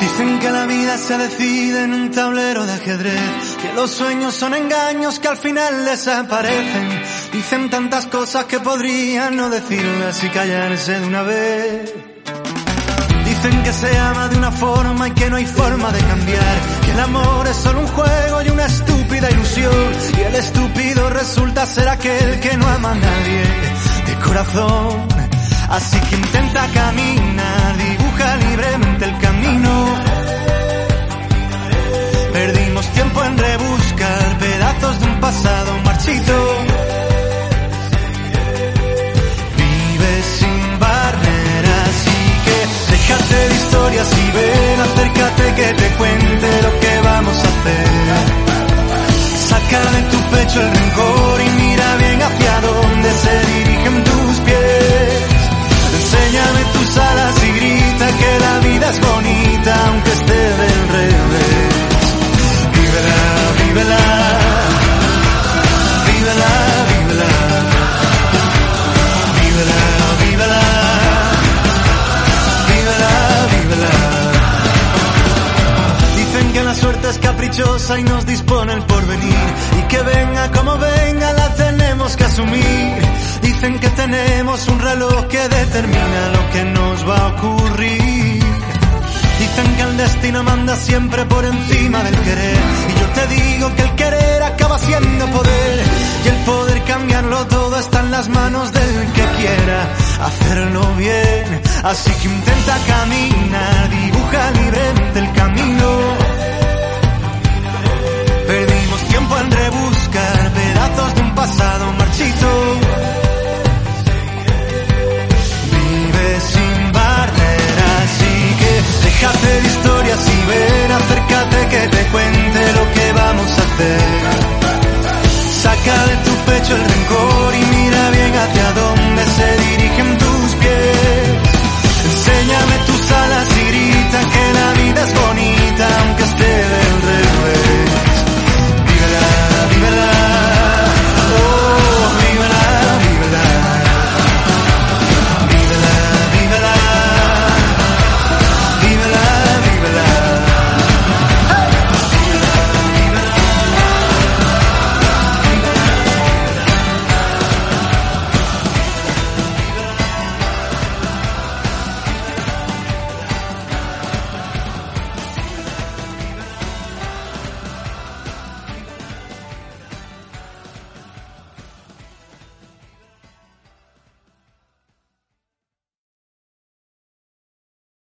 Dicen que la vida se decide en un tablero de ajedrez, que los sueños son engaños que al final desaparecen. Dicen tantas cosas que podrían no decirlas y callarse de una vez. Dicen que se ama de una forma y que no hay forma de cambiar, que el amor es solo un juego y una estúpida ilusión, y el estúpido resulta ser aquel que no ama a nadie de corazón. Así que intenta es caprichosa y nos dispone el porvenir y que venga como venga la tenemos que asumir. Dicen que tenemos un reloj que determina lo que nos va a ocurrir. Dicen que el destino manda siempre por encima del querer. Y yo te digo que el querer acaba siendo poder. Y el poder cambiarlo todo está en las manos del que quiera hacerlo bien. Así que intenta caminar, dibuja libremente el camino